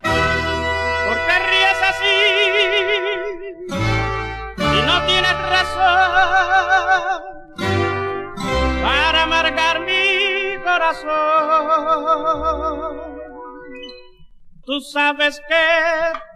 ¿Por qué ríes así? Y no tienes razón para amargar mi corazón. Tú sabes que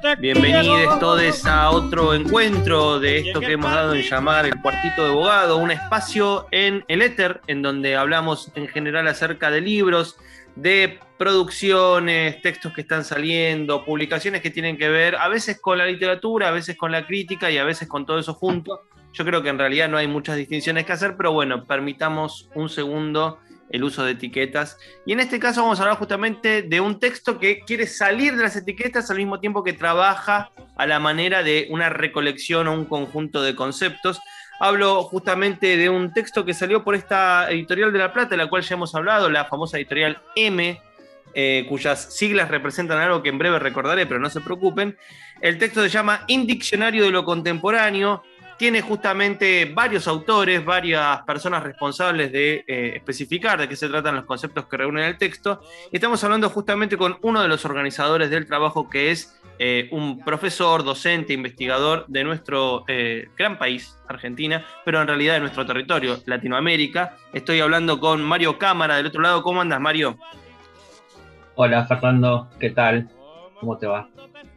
te Bienvenidos todos a otro encuentro de esto que hemos dado en llamar el cuartito de abogado, un espacio en el éter en donde hablamos en general acerca de libros, de producciones, textos que están saliendo, publicaciones que tienen que ver a veces con la literatura, a veces con la crítica y a veces con todo eso junto. Yo creo que en realidad no hay muchas distinciones que hacer, pero bueno, permitamos un segundo el uso de etiquetas. Y en este caso vamos a hablar justamente de un texto que quiere salir de las etiquetas al mismo tiempo que trabaja a la manera de una recolección o un conjunto de conceptos. Hablo justamente de un texto que salió por esta editorial de La Plata, de la cual ya hemos hablado, la famosa editorial M, eh, cuyas siglas representan algo que en breve recordaré, pero no se preocupen. El texto se llama Indiccionario de lo Contemporáneo, tiene justamente varios autores, varias personas responsables de eh, especificar de qué se tratan los conceptos que reúnen el texto. Estamos hablando justamente con uno de los organizadores del trabajo, que es eh, un profesor, docente, investigador de nuestro eh, gran país, Argentina, pero en realidad de nuestro territorio, Latinoamérica. Estoy hablando con Mario Cámara del otro lado. ¿Cómo andas, Mario? Hola Fernando, ¿qué tal? ¿Cómo te va?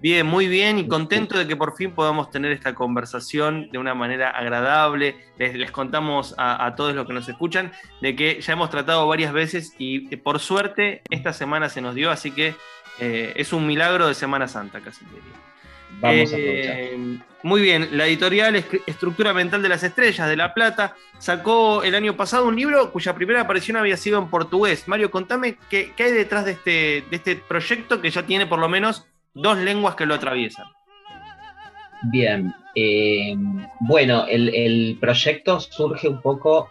Bien, muy bien y contento de que por fin podamos tener esta conversación de una manera agradable. Les, les contamos a, a, todos los que nos escuchan de que ya hemos tratado varias veces y eh, por suerte esta semana se nos dio, así que eh, es un milagro de Semana Santa casi diría. Vamos a. Eh, muy bien, la editorial Est- Estructura Mental de las Estrellas de La Plata sacó el año pasado un libro cuya primera aparición había sido en portugués. Mario, contame qué, qué hay detrás de este, de este proyecto que ya tiene por lo menos dos lenguas que lo atraviesan. Bien, eh, bueno, el, el proyecto surge un poco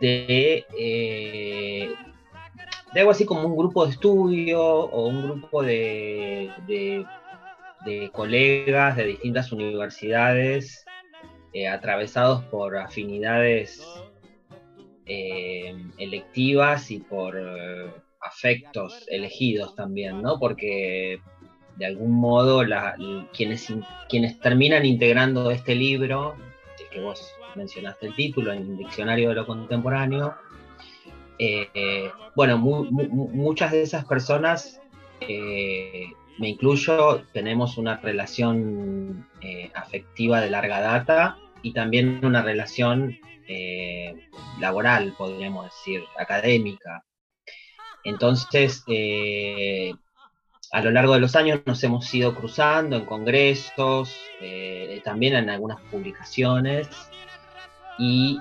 de, eh, de algo así como un grupo de estudio o un grupo de, de- de colegas de distintas universidades eh, atravesados por afinidades electivas y por afectos elegidos también, ¿no? Porque de algún modo la- quienes, quienes terminan integrando este libro, que vos mencionaste el título, en el Diccionario de lo Contemporáneo, eh, bueno, mu- mu- mu- muchas de esas personas, eh, me incluyo, tenemos una relación eh, afectiva de larga data y también una relación laboral, podríamos decir, académica. Entonces, a lo largo de los años nos hemos ido cruzando en congresos, eh, también en algunas publicaciones, y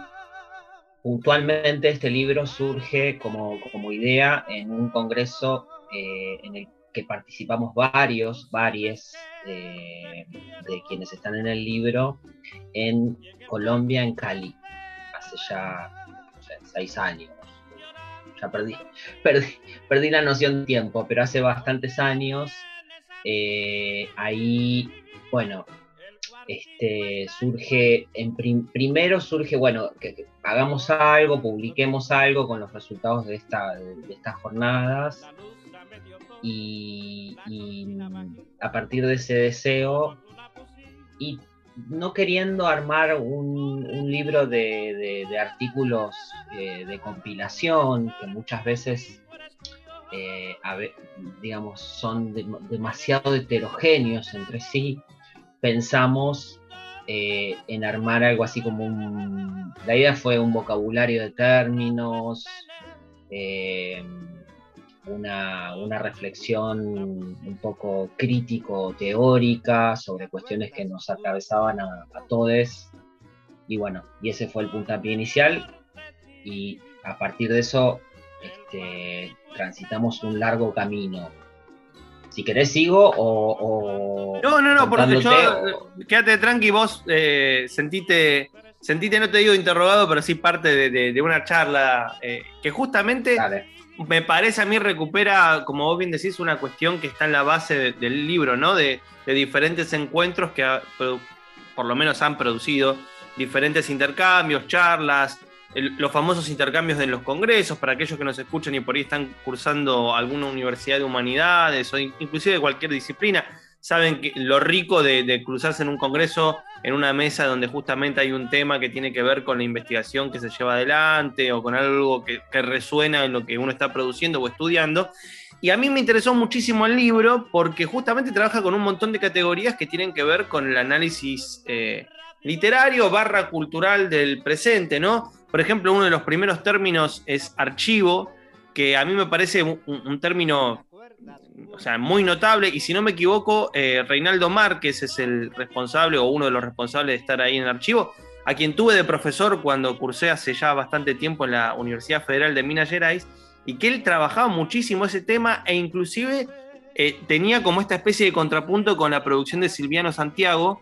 puntualmente este libro surge como, idea en un congreso eh, en el que participamos varios, varios eh, de quienes están en el libro, en Colombia, en Cali, hace ya seis años. Ya perdí, perdí, perdí la noción de tiempo, pero hace bastantes años, eh, ahí, bueno, este, surge, en prim- primero surge, bueno, que, hagamos algo, publiquemos algo con los resultados de, esta, de estas jornadas, y, y a partir de ese deseo, y no queriendo armar un, un libro de, artículos eh, de compilación, que muchas veces eh, digamos, son demasiado heterogéneos entre sí, pensamos eh, en armar algo así como un... La idea fue un vocabulario de términos, eh, una, reflexión un poco crítico-teórica sobre cuestiones que nos atravesaban a, a todos. Y bueno, y ese fue el puntapié inicial. Y a partir de eso este, transitamos un largo camino. Si querés sigo o... no, no, no, porque yo... Quédate tranqui, vos eh, sentite, sentite, no te digo interrogado, pero sí parte de, una charla eh, que justamente me parece a mí recupera, como vos bien decís, una cuestión que está en la base del libro, ¿no? De, diferentes encuentros que por lo menos han producido diferentes intercambios, charlas, los famosos intercambios de los congresos, para aquellos que nos escuchan y por ahí están cursando alguna universidad de humanidades o inclusive de cualquier disciplina, saben que lo rico de, cruzarse en un congreso, en una mesa donde justamente hay un tema que tiene que ver con la investigación que se lleva adelante o con algo que, resuena en lo que uno está produciendo o estudiando. Y a mí me interesó muchísimo el libro porque justamente trabaja con un montón de categorías que tienen que ver con el análisis eh, literario barra cultural del presente, ¿no? Por ejemplo, uno de los primeros términos es archivo, que a mí me parece un, término o sea, muy notable, y si no me equivoco, eh, Reinaldo Márquez es el responsable o uno de los responsables de estar ahí en el archivo, a quien tuve de profesor cuando cursé hace ya bastante tiempo en la Universidad Federal de Minas Gerais, y que él trabajaba muchísimo ese tema e inclusive eh, tenía como esta especie de contrapunto con la producción de Silviano Santiago,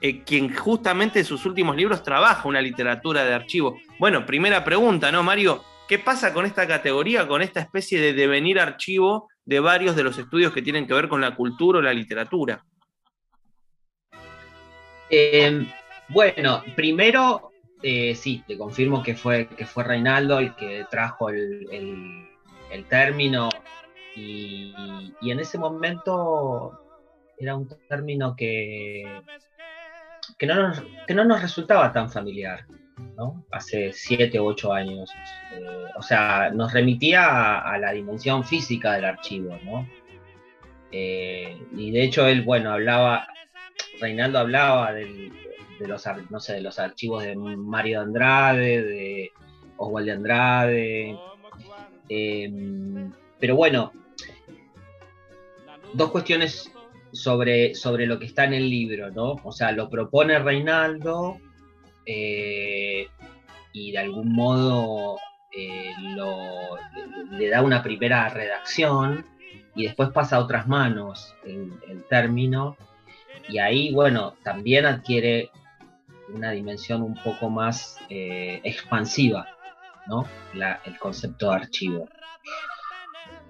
eh, quien justamente en sus últimos libros trabaja una literatura de archivo. Bueno, primera pregunta, ¿no, Mario? ¿Qué pasa con esta categoría, con esta especie de devenir archivo de varios de los estudios que tienen que ver con la cultura o la literatura? Em, bueno, primero, eh, sí, te confirmo que fue, que fue Reinaldo el que trajo el, término y, en ese momento era un término que, que no nos, que no nos resultaba tan familiar, ¿no? Hace siete u ocho años. Eh, o sea, nos remitía a, la dimensión física del archivo, ¿no? Eh, y de hecho él, bueno, hablaba, Reinaldo hablaba de los, no sé, de los archivos de Mario de Andrade, de Oswald de Andrade. Em, pero bueno, dos cuestiones sobre, sobre lo que está en el libro, ¿no? O sea, lo propone Reinaldo eh, y de algún modo eh, le, da una primera redacción y después pasa a otras manos el, término y ahí, bueno, también adquiere una dimensión un poco más eh, expansiva, ¿no? el concepto de archivo.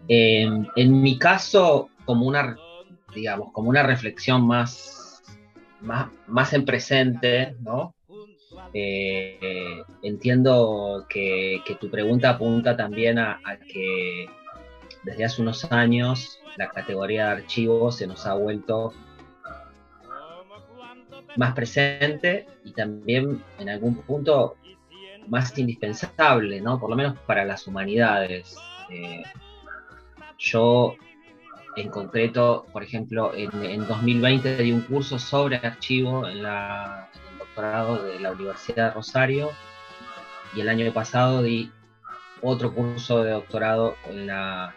en mi caso, como una digamos, como una reflexión más, más, en presente, ¿no? Eh, entiendo que, tu pregunta apunta también a, que desde hace unos años la categoría de archivos se nos ha vuelto más presente y también en algún punto más indispensable, ¿no? Por lo menos para las humanidades. Eh, yo en concreto, por ejemplo, en, 2020 di un curso sobre archivo en, el de la Universidad de Rosario y el año pasado di otro curso de doctorado en, la,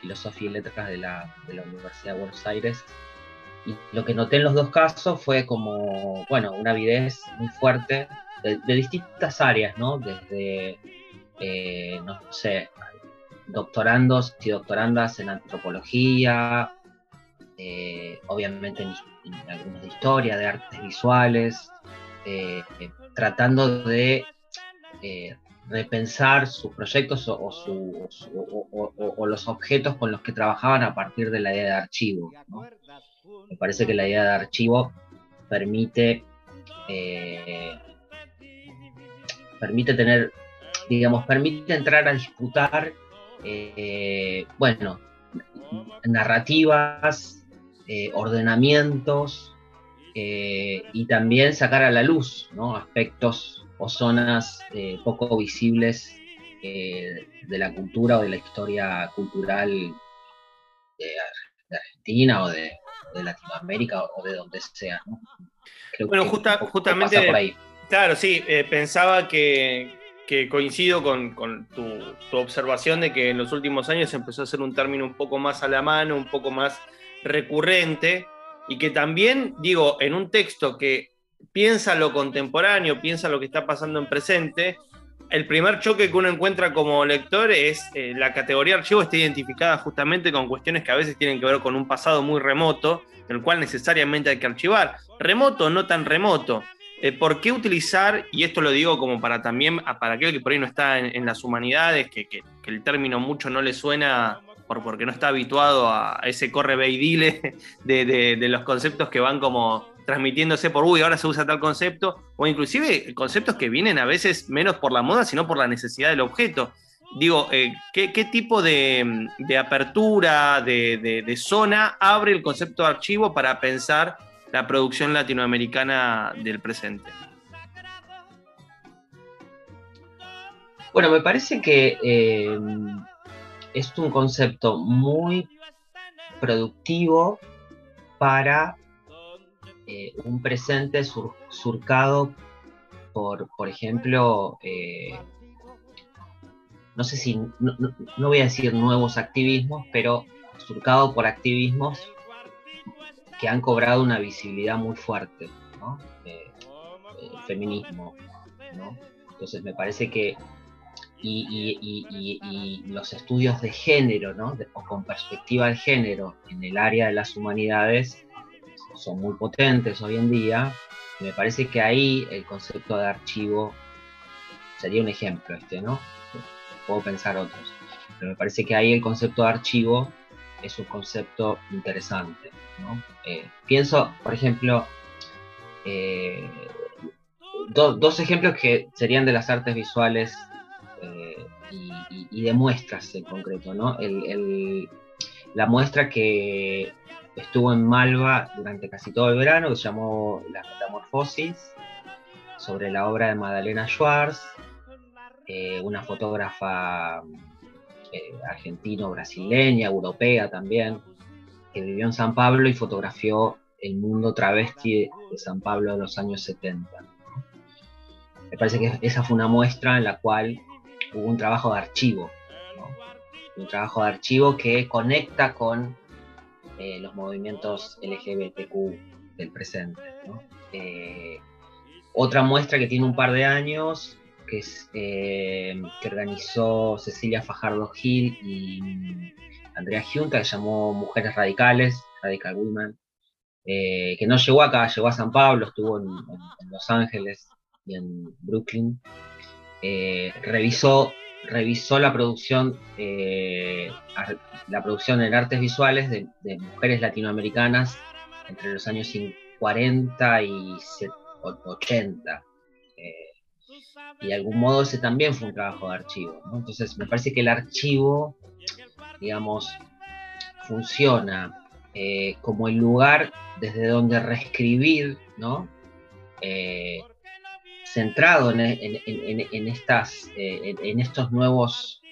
Filosofía y Letras de la, Universidad de Buenos Aires. Y lo que noté en los dos casos fue como, bueno, una avidez muy fuerte de, distintas áreas, ¿no? Desde, eh, no sé, doctorandos y doctorandas en antropología, eh, obviamente en, algunos de historia, de artes visuales, eh, eh, tratando de repensar sus proyectos o, los objetos con los que trabajaban a partir de la idea de archivo. Me parece que la idea de archivo permite, permite tener, digamos, permite entrar a disputar eh, bueno, narrativas, eh, ordenamientos eh, y también sacar a la luz aspectos o zonas poco visibles eh, de la cultura o de la historia cultural de, Argentina o de, Latinoamérica o de donde sea. bueno, justamente, claro, sí, eh, pensaba que, coincido con, tu, observación de que en los últimos años empezó a ser un término un poco más a la mano, un poco más recurrente, y que también, digo, en un texto que piensa lo contemporáneo, piensa lo que está pasando en presente, el primer choque que uno encuentra como lector es eh, la categoría archivo está identificada justamente con cuestiones que a veces tienen que ver con un pasado muy remoto, el cual necesariamente hay que archivar. Remoto, no tan remoto. Eh, ¿Por qué utilizar, y esto lo digo como para también, para aquel que por ahí no está en, las humanidades, que, el término mucho no le suena porque no está habituado a ese corre de, de los conceptos que van como transmitiéndose por, uy, ahora se usa tal concepto, o inclusive conceptos que vienen a veces menos por la moda, sino por la necesidad del objeto. Digo, eh, ¿qué, tipo de, apertura, de, zona abre el concepto de archivo para pensar la producción latinoamericana del presente? Bueno, me parece que eh, es un concepto muy productivo para eh, un presente surcado por, por ejemplo, eh, no sé si, no, voy a decir nuevos activismos, pero surcado por activismos que han cobrado una visibilidad muy fuerte, ¿no? Eh, el feminismo, ¿no? Entonces me parece que y, los estudios de género, ¿no? o con perspectiva de género en el área de las humanidades son muy potentes hoy en día. me parece que ahí el concepto de archivo sería un ejemplo, este, ¿no? Puedo pensar otros. Pero me parece que ahí el concepto de archivo es un concepto interesante. ¿no? Eh, pienso, por ejemplo, eh, dos ejemplos que serían de las artes visuales eh, y, de muestras en concreto. ¿no? la muestra que estuvo en Malva durante casi todo el verano, que se llamó Las Metamorfosis, sobre la obra de Madalena Schwartz, eh, una fotógrafa eh, argentino-brasileña, europea también, que vivió en San Pablo y fotografió el mundo travesti de San Pablo de los años 70. Me parece que esa fue una muestra en la cual hubo un trabajo de archivo, un trabajo de archivo que conecta con eh, los movimientos LGBTQ del presente. Eh, otra muestra que tiene un par de años, que, es, eh, que organizó Cecilia Fajardo Gil y Andrea Junta, que llamó Mujeres Radicales, Radical Women, que no llegó acá, llegó a San Pablo, estuvo en, Los Ángeles y en Brooklyn. Revisó revisó la producción, eh, la producción en artes visuales de, mujeres latinoamericanas entre los años 40 y 80. Eh, y de algún modo ese también fue un trabajo de archivo. Entonces me parece que el archivo, digamos, funciona eh, como el lugar desde donde reescribir, ¿no? Centrado en, estas, eh, en, estos nuevos,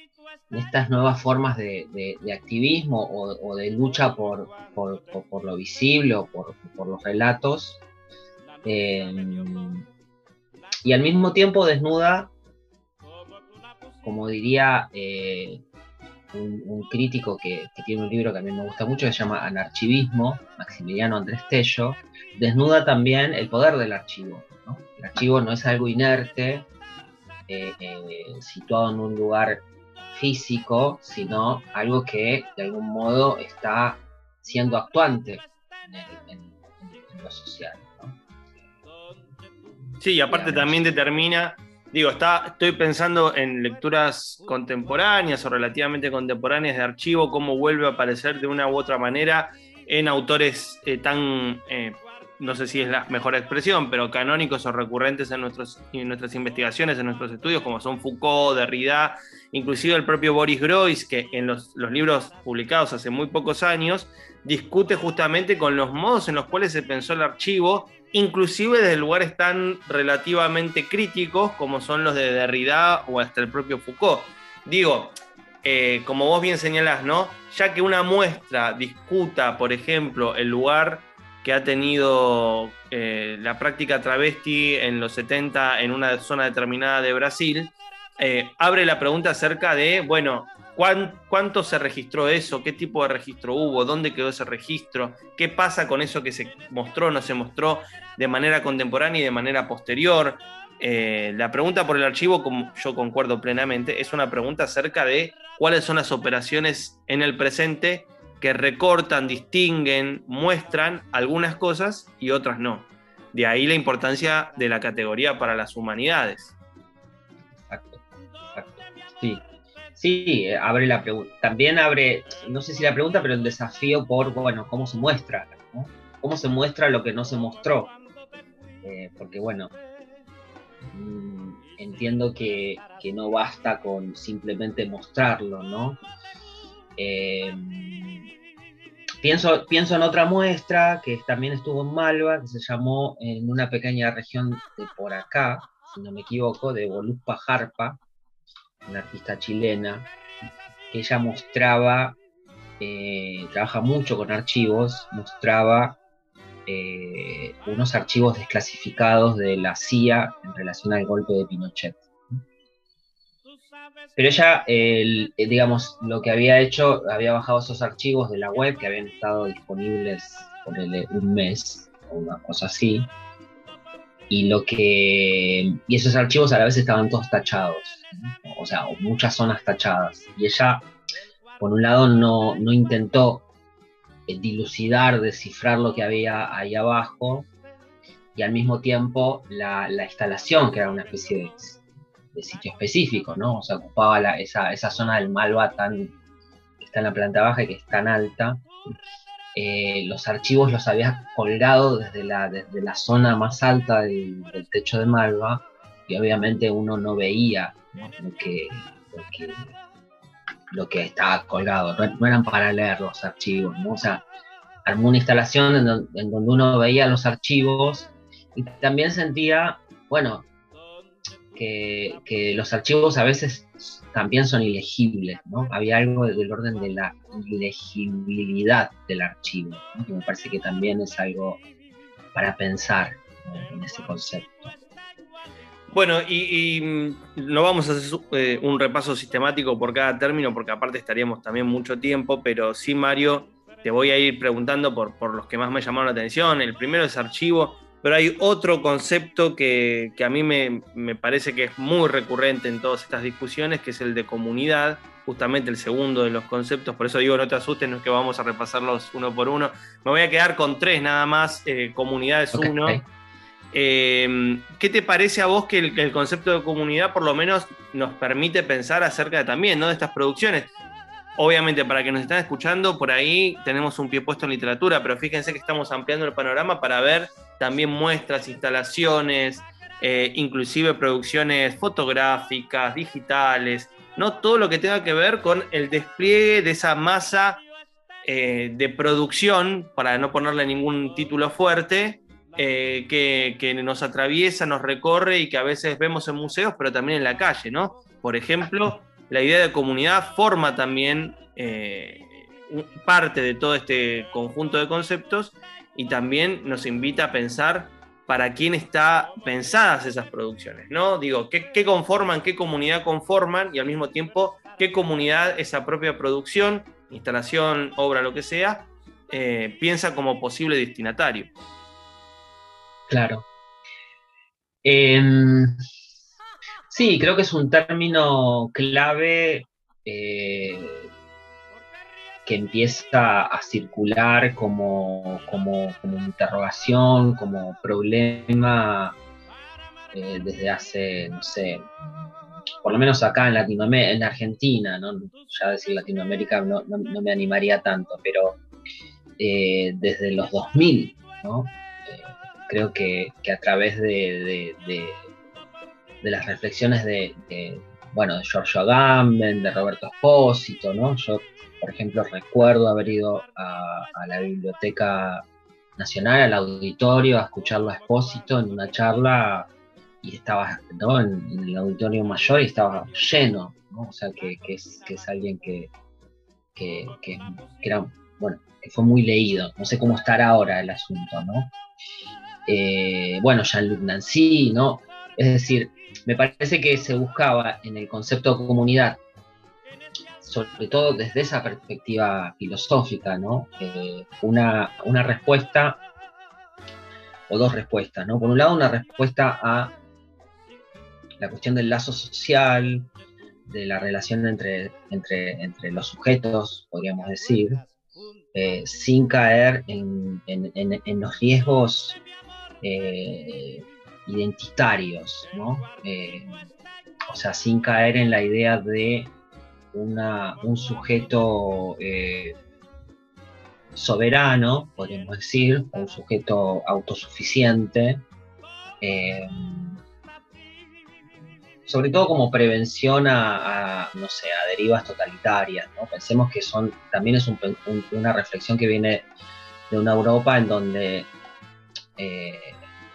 en estas nuevas formas de, activismo o, de lucha por, lo visible o por, los relatos. Eh, y al mismo tiempo desnuda, como diría eh, un, crítico que, que, tiene un libro que a mí me gusta mucho, que se llama Anarchivismo, Maximiliano Andrés Tello, desnuda también el poder del archivo. El archivo no es algo inerte, eh, eh, situado en un lugar físico, sino algo que de algún modo está siendo actuante en, lo social. Sí, y aparte también determina, digo, está, estoy pensando en lecturas contemporáneas o relativamente contemporáneas de archivo, cómo vuelve a aparecer de una u otra manera en autores eh, tan no sé si es la mejor expresión, pero canónicos o recurrentes en nuestras investigaciones, en nuestros estudios, como son Foucault, Derrida, inclusive el propio Boris Groys, que en los, libros publicados hace muy pocos años, discute justamente con los modos en los cuales se pensó el archivo, inclusive desde lugares tan relativamente críticos como son los de Derrida o hasta el propio Foucault. Digo, eh, como vos bien señalás, ¿no? Ya que una muestra discuta, por ejemplo, el lugar que ha tenido eh, la práctica travesti en los 70 en una zona determinada de Brasil, eh, abre la pregunta acerca de, bueno, ¿cuánto se registró eso? ¿Qué tipo de registro hubo? ¿Dónde quedó ese registro? ¿Qué pasa con eso que se mostró, no se mostró de manera contemporánea y de manera posterior? Eh, la pregunta por el archivo, como yo concuerdo plenamente, es una pregunta acerca de cuáles son las operaciones en el presente que recortan, distinguen, muestran algunas cosas y otras no. De ahí la importancia de la categoría para las humanidades. Exacto. Sí, sí, abre la pregunta. También abre, no sé si la pregunta, pero el desafío por, bueno, cómo se muestra, ¿Cómo se muestra lo que no se mostró? Eh, porque, bueno, mm, entiendo que, no basta con simplemente mostrarlo, ¿no? Eh, pienso, pienso en otra muestra que también estuvo en Malva, que se llamó en una pequeña región de por acá, si no me equivoco, de Volupa Jarpa, una artista chilena, que ella mostraba, eh, trabaja mucho con archivos, mostraba eh, unos archivos desclasificados de la CIA en relación al golpe de Pinochet. Pero ella, eh, digamos, lo que había hecho, había bajado esos archivos de la web que habían estado disponibles por un mes o una cosa así. Y lo que. Y esos archivos a la vez estaban todos tachados. O sea, muchas zonas tachadas. Y ella, por un lado, no, no intentó eh, dilucidar, descifrar lo que había ahí abajo. Y al mismo tiempo la, la instalación, que era una especie de sitio específico, ¿no? O sea, ocupaba esa, zona del Malva tan, que está en la planta baja y que es tan alta. Eh, los archivos los había colgado desde la, desde la zona más alta del, techo de Malva y obviamente uno no veía Lo, que, lo, que, estaba colgado, no, eran para leer los archivos, ¿no? O sea, armó una instalación en en donde uno veía los archivos y también sentía, bueno, que, los archivos a veces también son ilegibles, ¿no? Había algo del orden de la ilegibilidad del archivo, que me parece que también es algo para pensar en ese concepto. Bueno, y, mm, no vamos a hacer eh, un repaso sistemático por cada término, porque aparte estaríamos también mucho tiempo, pero sí, Mario, te voy a ir preguntando por, por los que más me llamaron la atención. El primero es archivo. Pero hay otro concepto que, a mí me, parece que es muy recurrente en todas estas discusiones, que es el de comunidad, justamente el segundo de los conceptos. Por eso digo, no te asustes, no es que vamos a repasarlos uno por uno. Me voy a quedar con tres nada más, eh, comunidad es uno. Eh, ¿Qué te parece a vos que el, concepto de comunidad por lo menos nos permite pensar acerca de, también ¿no? de estas producciones? Obviamente, para que nos están escuchando, por ahí tenemos un pie puesto en literatura, pero fíjense que estamos ampliando el panorama para ver también muestras, instalaciones, eh, inclusive producciones fotográficas, digitales, ¿no? Todo lo que tenga que ver con el despliegue de esa masa eh, de producción, para no ponerle ningún título fuerte, eh, que, nos atraviesa, nos recorre y que a veces vemos en museos, pero también en la calle, ¿no? Por ejemplo, la idea de comunidad forma también parte de todo este conjunto de conceptos y también nos invita a pensar para quién está pensadas esas producciones, ¿no? Digo, ¿qué, conforman, qué comunidad conforman y al mismo tiempo qué comunidad esa propia producción, instalación, obra, lo que sea, eh, piensa como posible destinatario. Claro. Em, sí, creo que es un término clave eh, que empieza a circular como, como, interrogación, como problema eh, desde hace, no sé, por lo menos acá en Latinoamérica, en Argentina, ¿no? ya decir Latinoamérica no, me animaría tanto, pero eh, desde los 2000, ¿no? Creo que, a través de, de, las reflexiones de, bueno, de Giorgio Agamben, de Roberto Espósito, ¿no? Yo por ejemplo, recuerdo haber ido a, la Biblioteca Nacional, al auditorio, a escucharlo a Expósito en una charla y estaba ¿no? en, el auditorio mayor y estaba lleno, ¿no? O sea, que, que es, que es alguien que, que, que- que era, bueno, que fue muy leído. No sé cómo estará ahora el asunto, ¿no? Eh, bueno, Jean-Luc Nancy, ¿no? Es decir, me parece que se buscaba en el concepto de comunidad, sobre todo desde esa perspectiva filosófica, ¿no? Eh, una, una respuesta, o dos respuestas, ¿no? Por un lado, una respuesta a la cuestión del lazo social, de la relación entre, entre, entre los sujetos, podríamos decir, eh, sin caer en, en- los riesgos eh, identitarios, ¿no? Eh, o sea, sin caer en la idea de un sujeto eh, soberano, podríamos decir, un sujeto autosuficiente, sobre todo como prevención a, no sé, a derivas totalitarias, ¿no? Pensemos que son, también es un- un- una reflexión que viene de una Europa en donde, eh,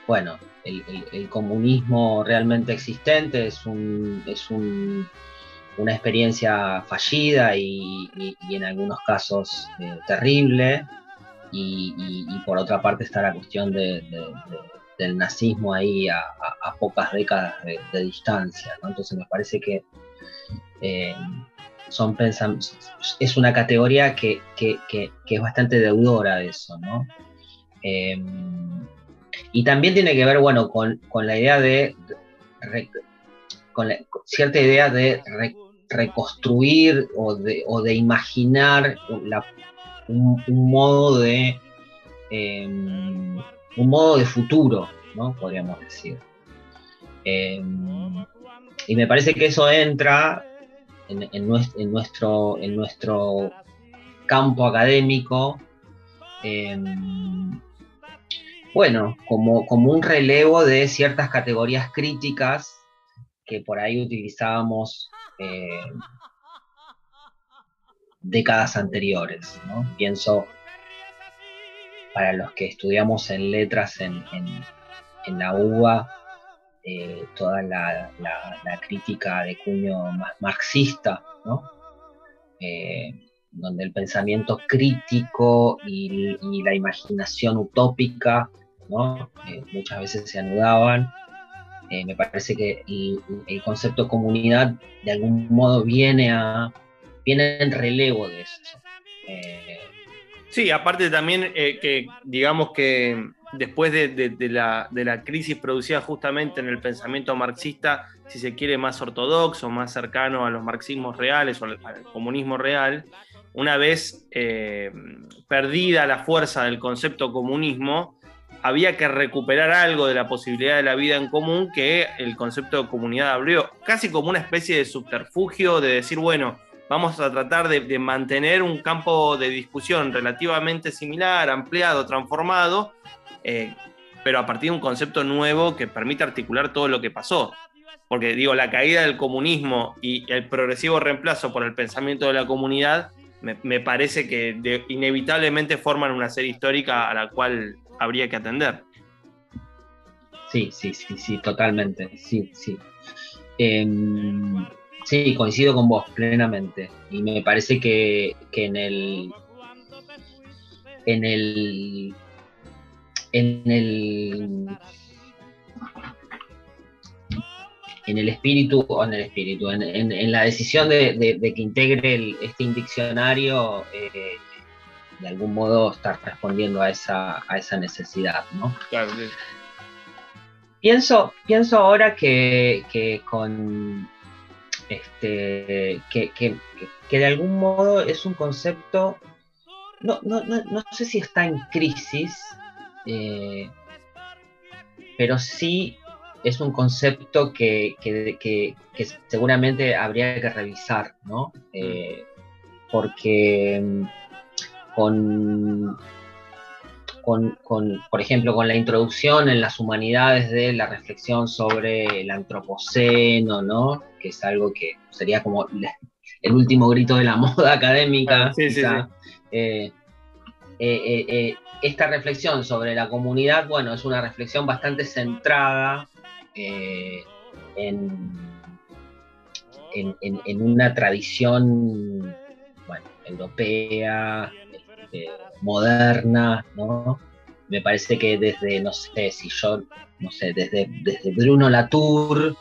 bueno, el, comunismo realmente existente es, un, es un- una experiencia fallida y, en algunos casos eh, terrible, y, por otra parte está la cuestión de- de- de- del nazismo ahí a, pocas décadas de, distancia, ¿no? Entonces me parece que eh, son es una categoría que- que es bastante deudora de eso, ¿no? Eh, y también tiene que ver, bueno, con, con la idea de, con, la- cierta idea de re- reconstruir o de, o de imaginar un, modo de eh, un modo de futuro, ¿no? Podríamos decir. Eh, y me parece que eso entra en, en nues- en nuestro, en nuestro campo académico, bueno, como, como un relevo de ciertas categorías críticas que por ahí utilizábamos eh, décadas anteriores, ¿no? Pienso para los que estudiamos en letras en, en- la UBA, eh, toda la, la- crítica de cuño marxista, ¿no? Eh, donde el pensamiento crítico y la imaginación utópica, Eh, muchas veces se anudaban. Eh, me parece que el, el concepto comunidad de algún modo viene a viene en relevo de eso. Eh, Sí, aparte también que digamos que después de, la, de la crisis producida justamente en el pensamiento marxista, si se quiere más ortodoxo, más cercano a los marxismos reales o al, comunismo real, una vez perdida la fuerza del concepto comunismo, había que recuperar algo de la posibilidad de la vida en común que el concepto de comunidad abrió, casi como una especie de subterfugio de decir, bueno, vamos a tratar de, mantener un campo de discusión relativamente similar, ampliado, transformado, eh, pero a partir de un concepto nuevo que permite articular todo lo que pasó. Porque digo, la caída del comunismo y el progresivo reemplazo por el pensamiento de la comunidad, me, parece que inevitablemente forman una serie histórica a la cual habría que atender. Sí, sí, sí, sí, totalmente. Sí, sí. Em, sí, coincido con vos plenamente. Y me parece que, que en el. En el. En el. En el espíritu, o en el espíritu, en, en- en la decisión de, de- de que integre el- este diccionario, eh, de algún modo estar respondiendo a esa, a esa necesidad, ¿no? Claro, sí. Pienso, pienso ahora que, que con este que, que- que- de algún modo es un concepto, no, no, no, no sé si está en crisis, eh, pero sí es un concepto que, que- que- que seguramente habría que revisar, ¿no? Eh, porque mm, con con, con, por ejemplo, con la introducción en las humanidades de la reflexión sobre el antropoceno, ¿no? Que es algo que sería como el último grito de la moda académica. Sí, sí, quizá. Eh, eh, eh, esta reflexión sobre la comunidad, bueno, es una reflexión bastante centrada eh, en, en, una tradición europea, este, moderna, ¿no? Me parece que desde, no sé, si yo, no sé, desde, desde Bruno Latour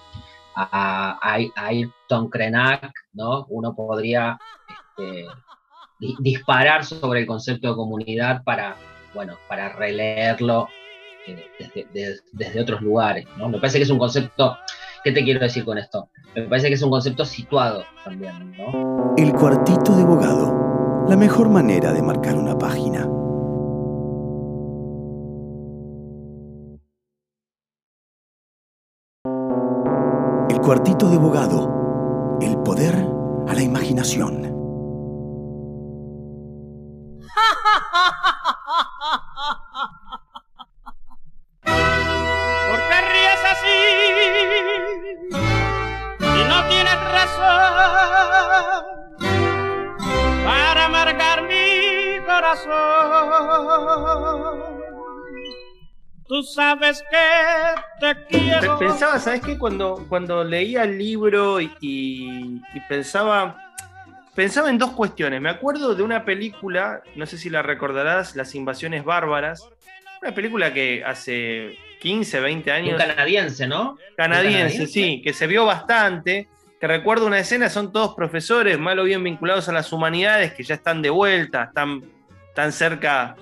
a, Ayrton Krenak, ¿no? Uno podría este, disparar sobre el concepto de comunidad para, bueno, para releerlo eh, desde, otros lugares, ¿no? Me parece que es un concepto, ¿qué te quiero decir con esto? Me parece que es un concepto situado también. El cuartito de abogado, la mejor manera de marcar una página. El cuartito de abogado, el poder a la imaginación. Tú sabes que te quiero. Pensaba, ¿sabes qué? Cuando, cuando leía el libro y, pensaba. Pensaba en dos cuestiones. Me acuerdo de una película, no sé si la recordarás, Las Invasiones Bárbaras. Una película que hace 15, 20 años. Un canadiense, ¿no? Canadiense, sí, que se vio bastante. Que recuerdo una escena, son todos profesores, mal o bien vinculados a las humanidades, que ya están de vuelta, están tan cerca,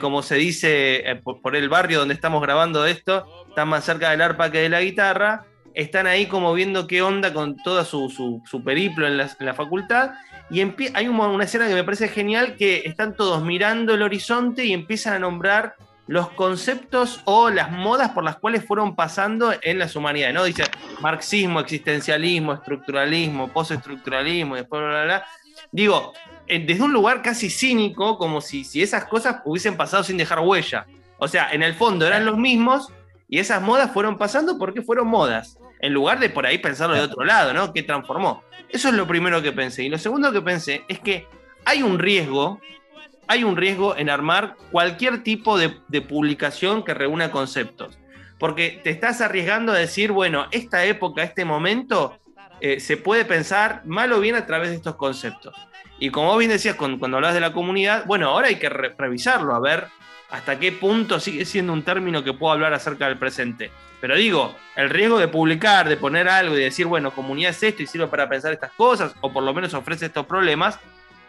como se dice eh, por, el barrio donde estamos grabando esto, están más cerca del arpa que de la guitarra, están ahí como viendo qué onda con todo su, periplo en la, facultad, y hay una escena que me parece genial, que están todos mirando el horizonte y empiezan a nombrar los conceptos o las modas por las cuales fueron pasando en las humanidades, ¿no? Dice marxismo, existencialismo, estructuralismo, postestructuralismo, después bla, bla, bla. Digo, desde un lugar casi cínico, como si, si esas cosas hubiesen pasado sin dejar huella. O sea, en el fondo eran los mismos y esas modas fueron pasando porque fueron modas, en lugar de por ahí pensarlo de otro lado, ¿no? ¿Qué transformó? Eso es lo primero que pensé. Y lo segundo que pensé es que hay un riesgo, hay un riesgo en armar cualquier tipo de, publicación que reúna conceptos. Porque te estás arriesgando a decir, bueno, esta época, este momento, eh, se puede pensar mal o bien a través de estos conceptos. Y como vos bien decías cuando, hablas de la comunidad, bueno, ahora hay que revisarlo, a ver hasta qué punto sigue siendo un término que puedo hablar acerca del presente. Pero digo, el riesgo de publicar, de poner algo y decir, bueno, comunidad es esto y sirve para pensar estas cosas, o por lo menos ofrece estos problemas,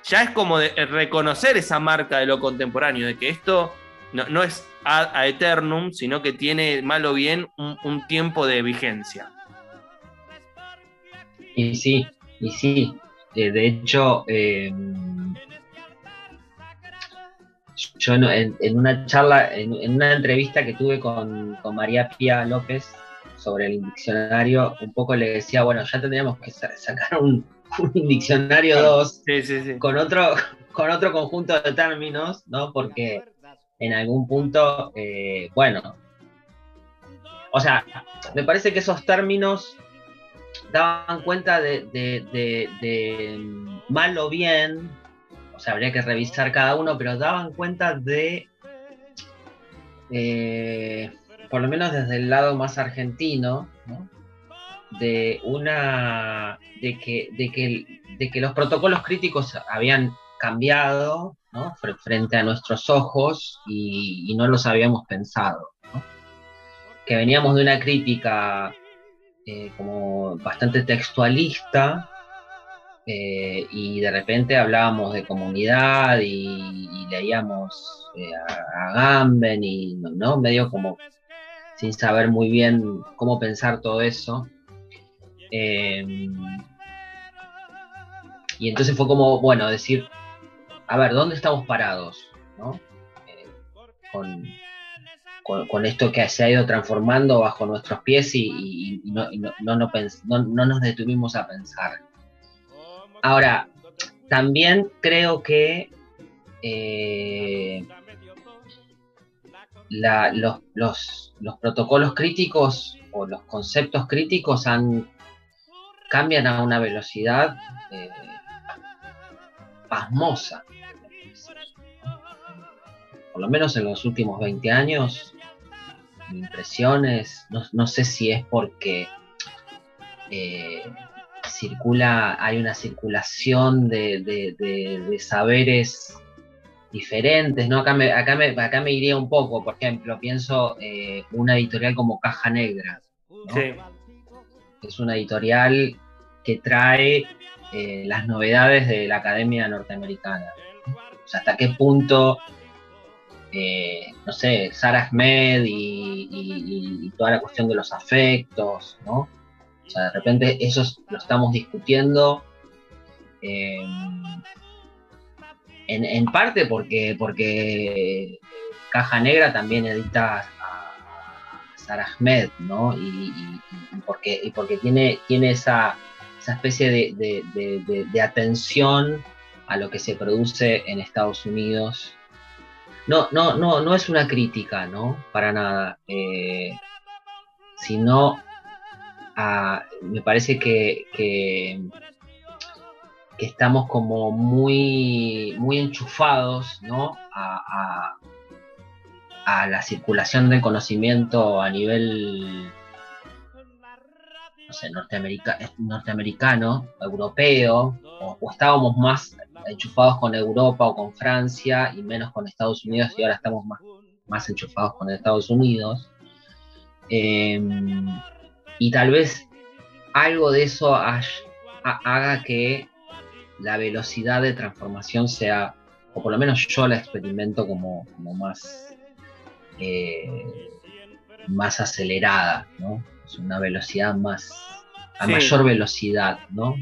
ya es como de reconocer esa marca de lo contemporáneo, de que esto no, es a, eternum, sino que tiene mal o bien un, tiempo de vigencia. Y sí, y sí, eh, de hecho, em, yo en, una charla, en, una entrevista que tuve con, María Pía López sobre el diccionario, un poco le decía, bueno, ya tendríamos que sacar un, diccionario 2 Con, otro, con otro conjunto de términos, ¿no? Porque en algún punto, eh, bueno, o sea, me parece que esos términos daban cuenta de, mal o bien, o sea, habría que revisar cada uno, pero daban cuenta de, eh, por lo menos desde el lado más argentino, de una, de que, de que, de que los protocolos críticos habían cambiado frente a nuestros ojos y, no los habíamos pensado. Que veníamos de una crítica eh, como bastante textualista eh, y de repente hablábamos de comunidad y, leíamos eh, a, Gamben y ¿no? medio como sin saber muy bien cómo pensar todo eso. Y entonces fue como, bueno, decir, a ver, ¿dónde estamos parados? con, con, esto que se ha ido transformando bajo nuestros pies y, no, nos detuvimos a pensar. Ahora, también creo que eh, los, protocolos críticos o los conceptos críticos han, cambian a una velocidad eh, pasmosa. Por lo menos en los últimos 20 años, mi impresión es, no, sé si es porque eh, circula, hay una circulación de, saberes diferentes, ¿no? Acá me, acá, me, acá me iría un poco, por ejemplo, pienso eh, una editorial como Caja Negra. Es una editorial que trae eh, las novedades de la Academia Norteamericana. O sea, hasta qué punto, eh, no sé, Sarah Ahmed y, toda la cuestión de los afectos, ¿no? O sea, de repente eso lo estamos discutiendo. Eh, en, parte porque, porque Caja Negra también edita a Sarah Ahmed, ¿no? Y, porque, y porque tiene, tiene esa, esa especie de, atención a lo que se produce en Estados Unidos. No, no, no, no es una crítica, ¿no? Para nada. Eh, sino me parece que, que, estamos como muy, muy enchufados, ¿no? a, a la circulación del conocimiento a nivel norteamericano, europeo, o, estábamos más enchufados con Europa o con Francia y menos con Estados Unidos y ahora estamos más, más enchufados con Estados Unidos. Em, y tal vez algo de eso haga que la velocidad de transformación sea, o por lo menos yo la experimento como, más, eh, más acelerada, ¿no? Una velocidad más, a mayor velocidad, ¿no?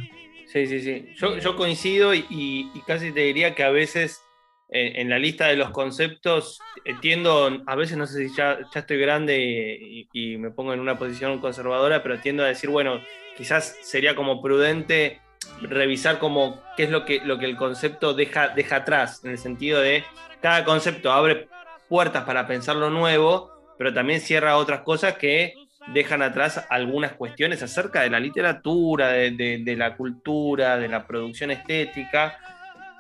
Sí, sí, sí. Yo, coincido y, casi te diría que a veces en, la lista de los conceptos tiendo, a veces no sé si ya, estoy grande y, me pongo en una posición conservadora, pero tiendo a decir, bueno, quizás sería como prudente revisar como qué es lo que, lo que el concepto deja, deja atrás, en el sentido de cada concepto abre puertas para pensar lo nuevo, pero también cierra otras cosas que dejan atrás algunas cuestiones acerca de la literatura, de, la cultura, de la producción estética,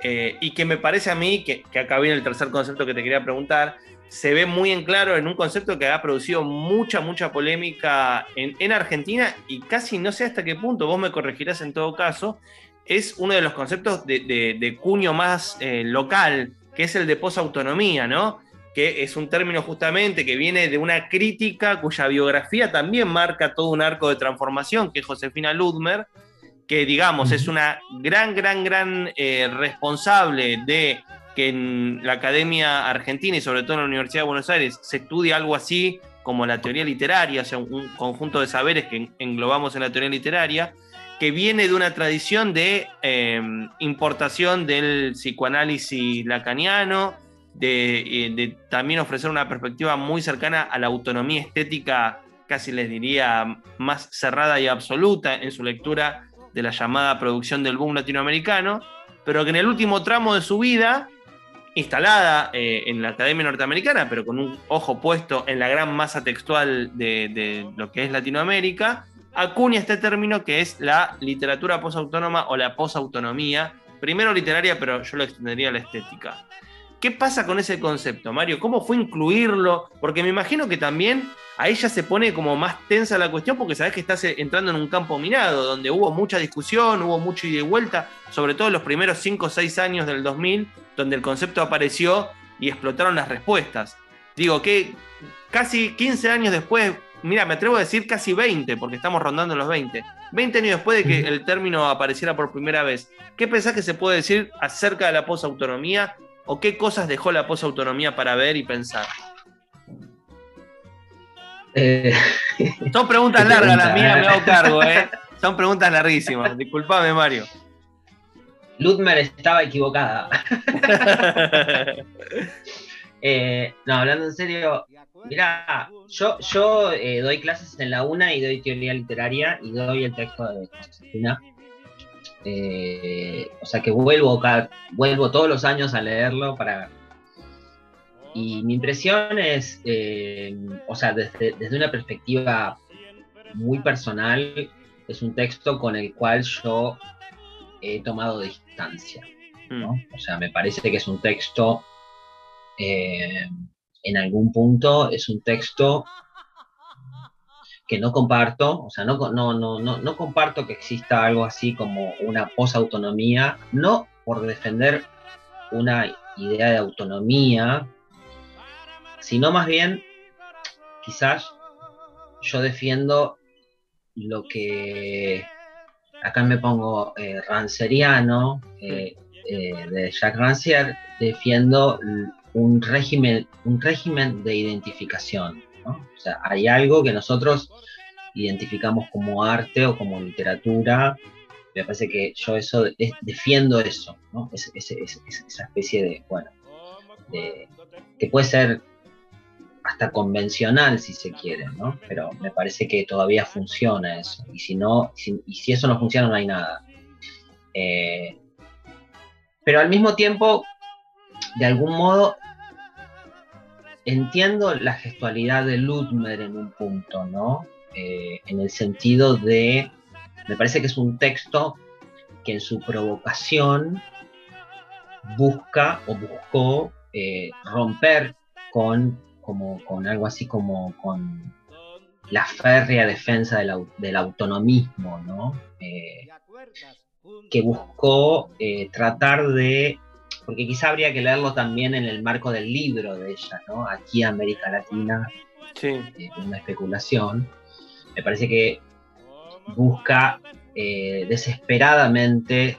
eh, y que me parece a mí, que, acá viene el tercer concepto que te quería preguntar, se ve muy en claro en un concepto que ha producido mucha, mucha polémica en, Argentina y casi no sé hasta qué punto, vos me corregirás en todo caso, es uno de los conceptos de, cuño más eh, local, que es el de posautonomía, ¿no? Que es un término justamente que viene de una crítica cuya biografía también marca todo un arco de transformación, que es Josefina Ludmer, que digamos es una gran, gran, gran eh, responsable de que en la Academia Argentina y sobre todo en la Universidad de Buenos Aires se estudie algo así como la teoría literaria, o sea, un conjunto de saberes que englobamos en la teoría literaria, que viene de una tradición de eh, importación del psicoanálisis lacaniano, eh, de, también ofrecer una perspectiva muy cercana a la autonomía estética, casi les diría más cerrada y absoluta en su lectura de la llamada producción del boom latinoamericano, pero que en el último tramo de su vida, instalada eh, en la Academia Norteamericana, pero con un ojo puesto en la gran masa textual de, de lo que es Latinoamérica, acuña este término que es la literatura posautónoma o la posautonomía, primero literaria, pero yo lo extendería a la estética. ¿Qué pasa con ese concepto, Mario? ¿Cómo fue incluirlo? Porque me imagino que también a ella se pone como más tensa la cuestión porque sabes que estás entrando en un campo minado, donde hubo mucha discusión, hubo mucho ida y vuelta, sobre todo en los primeros 5 o 6 años del 2000, donde el concepto apareció y explotaron las respuestas. Digo que casi 15 años después, mira, me atrevo a decir casi 20, porque estamos rondando los 20. 20 años después de que el término apareciera por primera vez, ¿qué pensás que se puede decir acerca de la posautonomía ¿O qué cosas dejó la posautonomía para ver y pensar? Eh, Son preguntas largas, las mías me hago cargo, ¿eh? Son preguntas larguísimas. Disculpame, Mario. Ludmer estaba equivocada. Eh, no, hablando en serio, mira, yo, yo eh, doy clases en la UNA y doy teoría literaria y doy el texto de Josefina. Eh, o sea que vuelvo, vuelvo todos los años a leerlo para... Y mi impresión es, eh, o sea, desde, una perspectiva muy personal, es un texto con el cual yo he tomado distancia. Mm. O sea, me parece que es un texto, eh, en algún punto, es un texto que no comparto, o sea, no, no, no, no, no comparto que exista algo así como una posautonomía, no por defender una idea de autonomía, sino más bien, quizás yo defiendo lo que acá me pongo eh, ranceriano eh, eh, de Jacques Rancière, defiendo un régimen, un régimen de identificación. O sea, hay algo que nosotros identificamos como arte o como literatura. Me parece que yo eso defiendo eso, ¿no? esa especie de, bueno, que puede ser hasta convencional si se quiere, ¿no? Pero me parece que todavía funciona eso. Y si no, y si eso no funciona, no hay nada. Eh, pero al mismo tiempo, de algún modo, entiendo la gestualidad de Ludmer en un punto, ¿no? Eh, en el sentido de, me parece que es un texto que en su provocación busca o buscó eh, romper con como con algo así como con la férrea defensa del, autonomismo, ¿no? Eh, que buscó tratar de, porque quizá habría que leerlo también en el marco del libro de ella, ¿no? Aquí América Latina, sí. Eh, una especulación, me parece que busca desesperadamente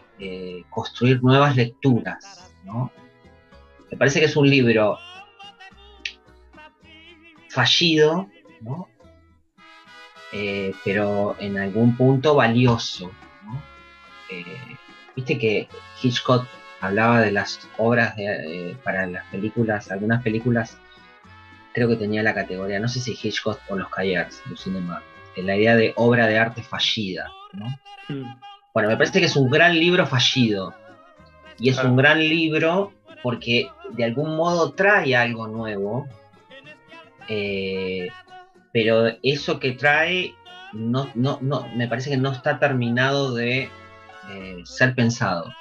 construir nuevas lecturas, ¿no? Me parece que es un libro fallido, ¿no? Eh, pero en algún punto valioso. ¿no? Eh, viste que Hitchcock hablaba de las obras de, para las películas, algunas películas, creo que tenía la categoría, no sé si Hitchcock o los Cayers, del cinema, la idea de obra de arte fallida. ¿no? Mm. Bueno, me parece que es un gran libro fallido. Y es un gran libro porque de algún modo trae algo nuevo, eh, pero eso que trae no, no, no, me parece que no está terminado de eh, ser pensado.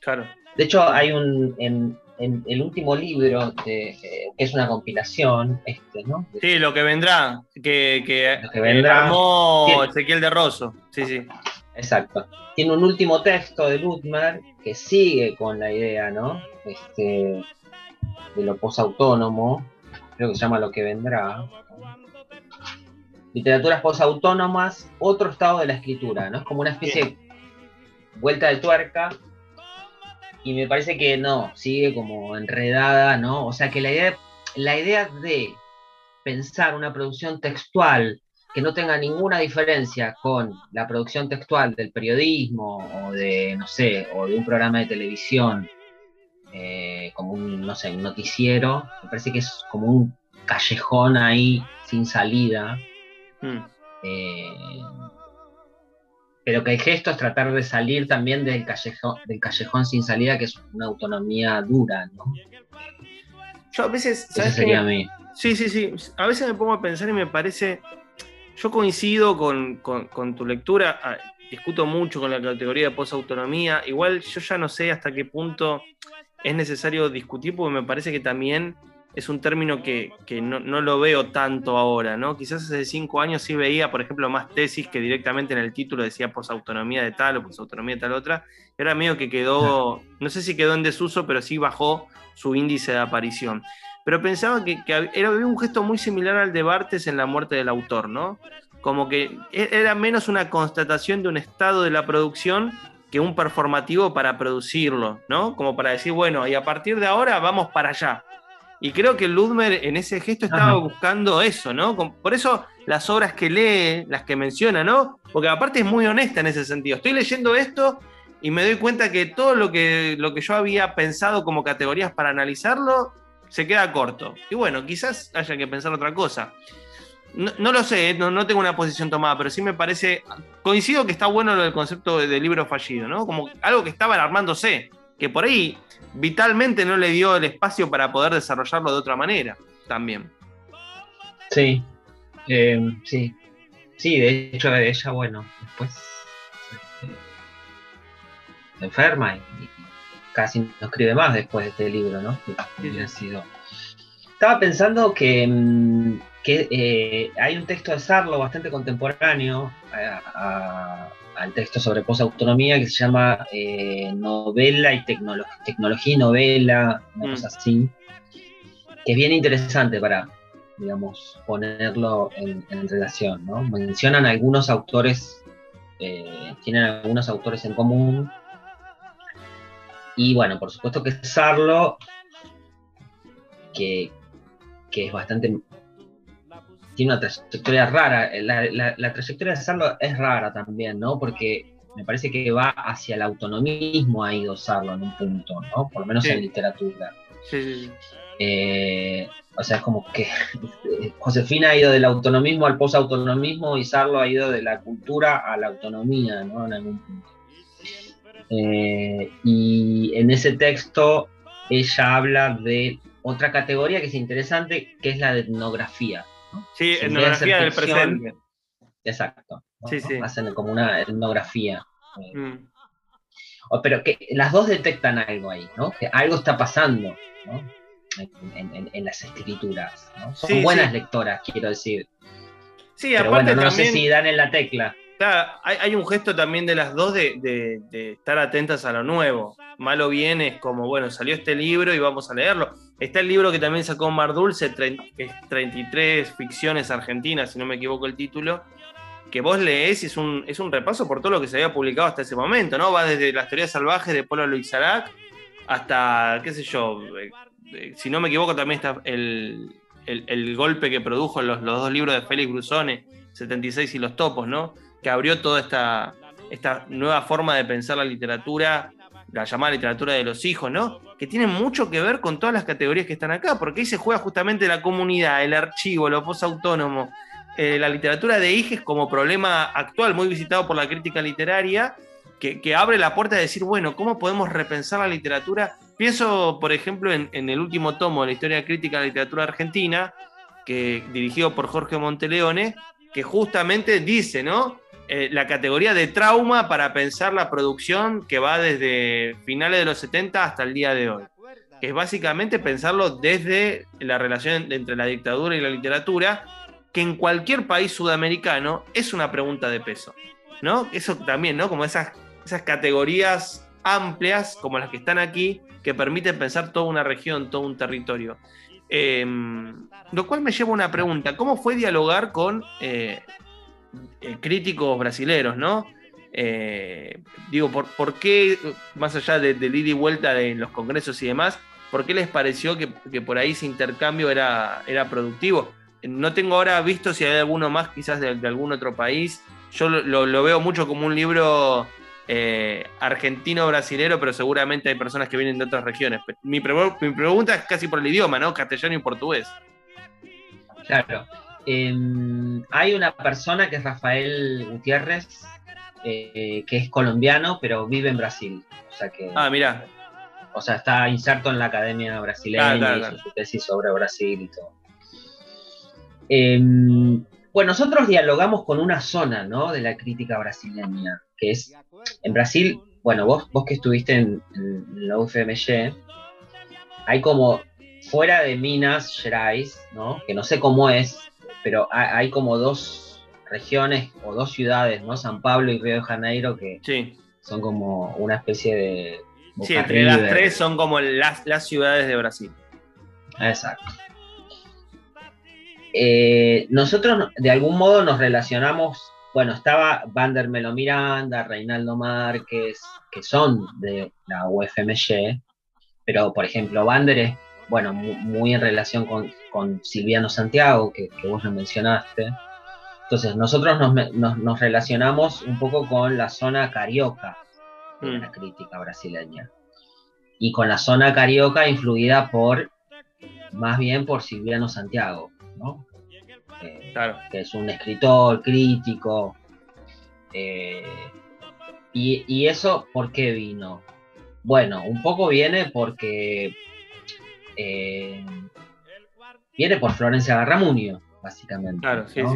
Claro. De hecho, hay un en, el último libro eh, que es una compilación, este, ¿no? Sí, lo que vendrá, que, que, que vendrá. Ezequiel de Rosso. Sí, sí. Exacto. Tiene un último texto de Lutmer que sigue con la idea, ¿no? Este, de lo posautónomo, creo que se llama Lo que vendrá. Literaturas posautónomas, otro estado de la escritura, ¿no? Es como una especie de vuelta de tuerca. Y me parece que no, sigue como enredada, ¿no? O sea que la idea, la idea de pensar una producción textual que no tenga ninguna diferencia con la producción textual del periodismo o de, no sé, o de un programa de televisión eh, como un, no sé, un noticiero, me parece que es como un callejón ahí sin salida. Hmm. Eh, pero que el gesto es tratar de salir también del callejón, del callejón sin salida, que es una autonomía dura, ¿no? Yo a veces, ¿sabes sería mí. Sí, sí, sí. A veces me pongo a pensar y me parece. Yo coincido con, tu lectura, ah, discuto mucho con la categoría de posautonomía. Igual yo ya no sé hasta qué punto es necesario discutir porque me parece que también es un término que, no, lo veo tanto ahora, ¿no? Quizás hace cinco años sí veía, por ejemplo, más tesis que directamente en el título decía posautonomía de tal o posautonomía de tal otra. Era medio que quedó, no sé si quedó en desuso, pero sí bajó su índice de aparición. Pero pensaba que, era un gesto muy similar al de Bartes en la muerte del autor, ¿no? Como que e, era menos una constatación de un estado de la producción que un performativo para producirlo, ¿no? Como para decir, bueno, y a partir de ahora vamos para allá. Y creo que Ludmer en ese gesto estaba buscando eso, ¿no? Por eso las obras que lee, las que menciona, ¿no? Porque aparte es muy honesta en ese sentido. Estoy leyendo esto y me doy cuenta que todo lo que, lo que yo había pensado como categorías para analizarlo se queda corto. Y bueno, quizás haya que pensar otra cosa. No, lo sé, eh, no, tengo una posición tomada, pero sí me parece. Coincido que está bueno lo del concepto de, libro fallido, ¿no? Como algo que estaba armándose, que por ahí vitalmente no le dio el espacio para poder desarrollarlo de otra manera también. Sí, eh, sí. Sí, de hecho, ella, bueno, después este, se enferma y, casi no escribe más después de este libro, ¿no? sido. Estaba pensando que. Mm, que eh, hay un texto de Sarlo bastante contemporáneo al texto sobre posautonomía que se llama eh, Novela y Tecnología y Novela, una mm. cosa así, que es bien interesante para, digamos, ponerlo en, relación. ¿no? Mencionan algunos autores, eh, tienen algunos autores en común, y bueno, por supuesto que Sarlo, que, que es bastante tiene una trayectoria rara. La, trayectoria de Sarlo es rara también, ¿no? Porque me parece que va hacia el autonomismo ha ido Sarlo en un punto, ¿no? Por lo menos en literatura. Sí, eh, o sea, es como que Josefina ha ido del autonomismo al posautonomismo y Sarlo ha ido de la cultura a la autonomía, ¿no? En algún punto. Eh, y en ese texto ella habla de otra categoría que es interesante, que es la de etnografía. Sí, etnografía del presente. Exacto. Hacen como una etnografía. Mm. pero que las dos detectan algo ahí, ¿no? Que algo está pasando, En, las escrituras. Son buenas lectoras, quiero decir. Sí, Pero bueno, no sé si dan en la tecla. hay, un gesto también de las dos de, estar atentas a lo nuevo. Malo bien es como, bueno, salió este libro y vamos a leerlo. Está el libro que también sacó Mar Dulce, que es 33 ficciones argentinas, si no me equivoco el título, que vos lees y es un, es un repaso por todo lo que se había publicado hasta ese momento, ¿no? Va desde las teorías salvajes de Polo Luisarac hasta, qué sé yo, eh, eh, si no me equivoco también está el, golpe que produjo los, los, dos libros de Félix Brusone, 76 y Los Topos, ¿no? Que abrió toda esta, esta nueva forma de pensar la literatura la llamada literatura de los hijos, ¿no? Que tiene mucho que ver con todas las categorías que están acá, porque ahí se juega justamente la comunidad, el archivo, lo posautónomo, eh, la literatura de hijes como problema actual, muy visitado por la crítica literaria, que, abre la puerta de decir, bueno, ¿cómo podemos repensar la literatura? Pienso, por ejemplo, en, en el último tomo de la historia crítica de la literatura argentina, que dirigido por Jorge Monteleone, que justamente dice, ¿no? Eh, la categoría de trauma para pensar la producción que va desde finales de los 70 hasta el día de hoy. Que es básicamente pensarlo desde la relación entre la dictadura y la literatura, que en cualquier país sudamericano es una pregunta de peso. ¿No? Eso también, ¿no? Como esas, esas categorías amplias como las que están aquí, que permiten pensar toda una región, todo un territorio. Em, lo cual me lleva a una pregunta, ¿cómo fue dialogar con eh, eh, críticos brasileros, ¿no? Eh, digo, ¿por, qué, más allá de, ida y vuelta en los congresos y demás, por qué les pareció que, por ahí ese intercambio era, era productivo? No tengo ahora visto si hay alguno más quizás de, algún otro país. Yo lo, veo mucho como un libro eh, argentino-brasilero, pero seguramente hay personas que vienen de otras regiones. Mi pregunta es casi por el idioma, ¿no? Castellano y portugués. Claro. Hay una persona que es Rafael Gutiérrez, eh, que es colombiano, pero vive en Brasil. O sea que, ah, mira. O sea, está inserto en la academia brasileña, y hizo su tesis sobre Brasil y todo. Em, bueno, nosotros dialogamos con una zona ¿no? de la crítica brasileña, que es en Brasil, bueno, vos, vos que estuviste en, en la UFMG, hay como fuera de Minas Gerais, ¿no? que no sé cómo es, pero hay, como dos regiones o dos ciudades, ¿no? San Pablo y Río de Janeiro, que son como una especie de... Sí, entre las tres son como las, las ciudades de Brasil. Exacto. Eh, nosotros de algún modo nos relacionamos, bueno, estaba Vandermelo Miranda, Reinaldo Márquez, que son de la UFMG, pero por ejemplo, Vander es bueno, muy, en relación con, Silviano Santiago, que, vos lo mencionaste. Entonces, nosotros nos, relacionamos un poco con la zona carioca de mm. la crítica brasileña. Y con la zona carioca influida por, más bien por Silviano Santiago, ¿no? Eh, claro. Que es un escritor crítico. Eh, y, y eso, ¿por qué vino? Bueno, un poco viene porque eh, viene por Florencia Garramunio, básicamente.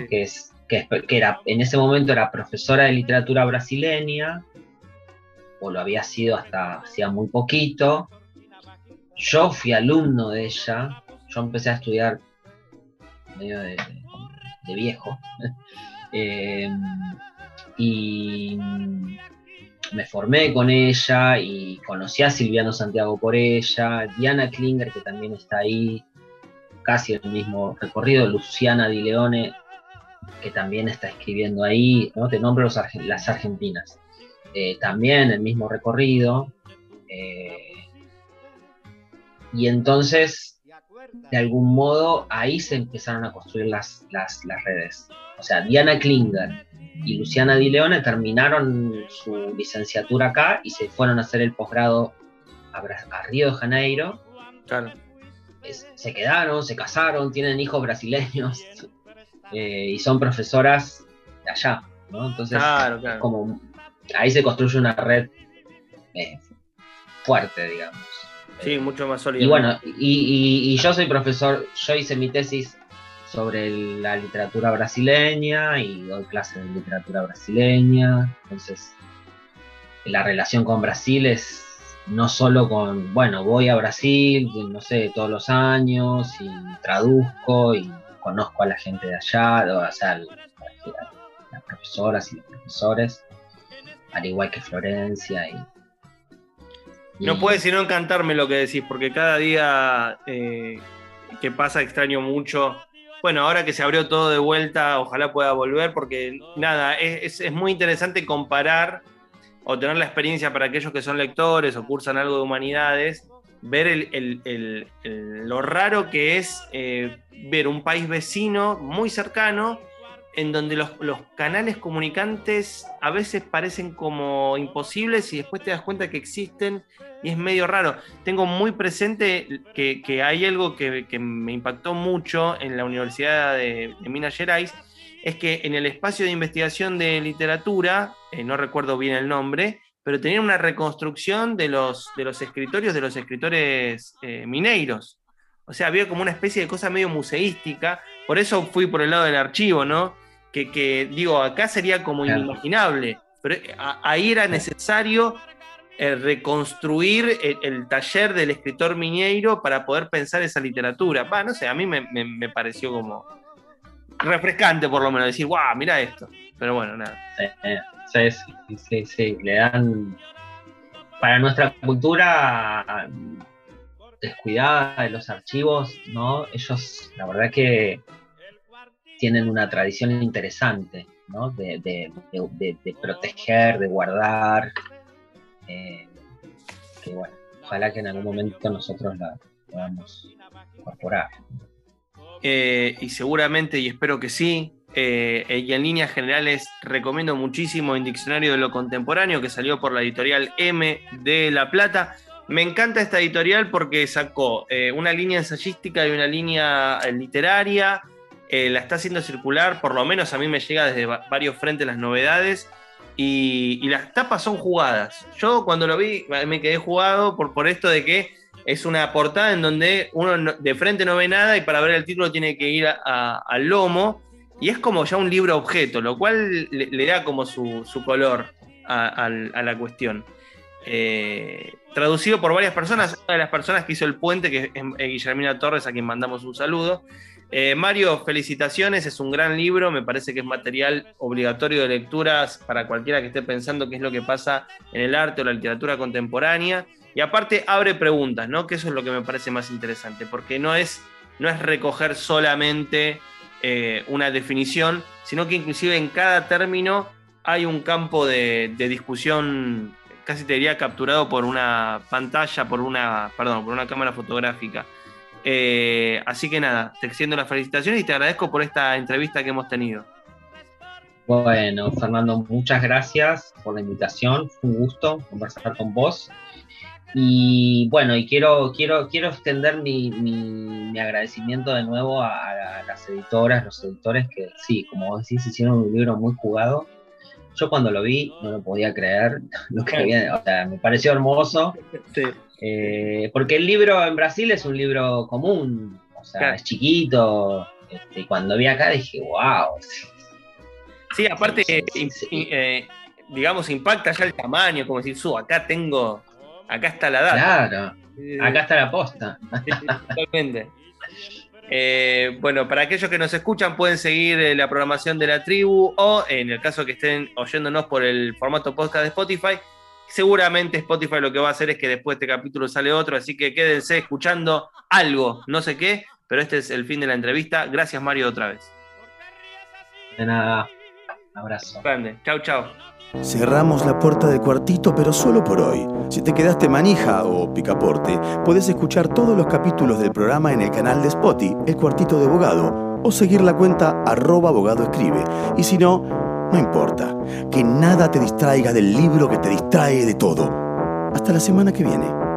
Que, es, que, era, en ese momento era profesora de literatura brasileña, o lo había sido hasta hacía muy poquito. Yo fui alumno de ella, yo empecé a estudiar medio de, de viejo. Eh, y me formé con ella y conocí a Silviano Santiago por ella, Diana Klinger, que también está ahí, casi el mismo recorrido, Luciana Di Leone, que también está escribiendo ahí, ¿no? te nombro las argentinas, eh, también el mismo recorrido. Eh, y entonces, de algún modo, ahí se empezaron a construir las, las, redes. O sea, Diana Klinger y Luciana Di Leone terminaron su licenciatura acá y se fueron a hacer el posgrado a, Río de Janeiro. Claro. Se quedaron, se casaron, tienen hijos brasileños eh, y son profesoras de allá, ¿no? Entonces, como ahí se construye una red eh, fuerte, digamos. Sí, mucho más sólida. Y bueno, y, yo soy profesor, yo hice mi tesis sobre la literatura brasileña y doy clases de literatura brasileña. Entonces, la relación con Brasil es no solo con, bueno, voy a Brasil, no sé, todos los años y traduzco y conozco a la gente de allá, o sea, las profesoras y los profesores, al igual que Florencia y no puede sino encantarme lo que decís, porque cada día eh, que pasa extraño mucho. Bueno, ahora que se abrió todo de vuelta, ojalá pueda volver, porque nada, es, muy interesante comparar o tener la experiencia para aquellos que son lectores o cursan algo de humanidades, ver lo raro que es eh, ver un país vecino muy cercano en donde los, canales comunicantes a veces parecen como imposibles y después te das cuenta que existen y es medio raro. Tengo muy presente que, hay algo que, me impactó mucho en la Universidad de, Minas Gerais, es que en el espacio de investigación de literatura, eh, no recuerdo bien el nombre, pero tenían una reconstrucción de los, de los escritorios de los escritores eh, mineiros. O sea, había como una especie de cosa medio museística, por eso fui por el lado del archivo, ¿no? que, digo, acá sería como inimaginable, pero eh, ahí era necesario eh, reconstruir el, taller del escritor Miñeiro para poder pensar esa literatura. Va, no sé, a mí me, pareció como refrescante por lo menos decir, guau, mira esto. Pero bueno, nada. Sí, sí, sí, le dan para nuestra cultura descuidada de los archivos, ¿no? Ellos, la verdad que tienen una tradición interesante, ¿no? De, proteger, de guardar. Eh, que bueno, ojalá que en algún momento nosotros la podamos incorporar. Eh, y seguramente, y espero que sí, eh, y en líneas generales recomiendo muchísimo el Diccionario de lo Contemporáneo que salió por la editorial M de La Plata. Me encanta esta editorial porque sacó una línea ensayística y una línea literaria, eh, la está haciendo circular, por lo menos a mí me llega desde varios frentes las novedades. Y, las tapas son jugadas. Yo cuando lo vi me quedé jugado por, por esto de que es una portada en donde uno de frente no ve nada y para ver el título tiene que ir al lomo. Y es como ya un libro objeto, lo cual le, da como su, color a, la cuestión. Eh, traducido por varias personas, una de las personas que hizo el puente, que es Guillermina Torres, a quien mandamos un saludo, eh, Mario, felicitaciones, es un gran libro, me parece que es material obligatorio de lecturas para cualquiera que esté pensando qué es lo que pasa en el arte o la literatura contemporánea. Y aparte abre preguntas, ¿no? Que eso es lo que me parece más interesante, porque no es, no es recoger solamente eh, una definición, sino que inclusive en cada término hay un campo de, discusión, casi te diría capturado por una pantalla, por una, perdón, por una cámara fotográfica. Eh, así que nada, te extiendo las felicitaciones y te agradezco por esta entrevista que hemos tenido. Bueno, Fernando, muchas gracias por la invitación. Fue un gusto conversar con vos. Y bueno, y quiero, quiero, quiero extender mi, agradecimiento de nuevo a, las editoras, los editores que sí, como vos decís, hicieron un libro muy jugado. Yo cuando lo vi no lo podía creer, lo que había, o sea, me pareció hermoso. Sí. Eh, porque el libro en Brasil es un libro común, o sea, es chiquito. Este, y cuando vi acá dije, wow. Sí, aparte, eh, digamos, impacta ya el tamaño, como decir, su, acá tengo, acá está la data. Claro, acá está la posta. totalmente. Eh, bueno, para aquellos que nos escuchan, pueden seguir eh, la programación de la tribu o, en el caso que estén oyéndonos por el formato podcast de Spotify, seguramente Spotify lo que va a hacer es que después de este capítulo sale otro, así que quédense escuchando algo, no sé qué, pero este es el fin de la entrevista. Gracias, Mario, otra vez. De nada. abrazo. Grande. Chau, chau. Cerramos la puerta del cuartito, pero solo por hoy. Si te quedaste manija o picaporte, puedes escuchar todos los capítulos del programa en el canal de Spotify, El Cuartito de Abogado, o seguir la cuenta arroba. Y si no, no importa. Que nada te distraiga del libro que te distrae de todo. Hasta la semana que viene.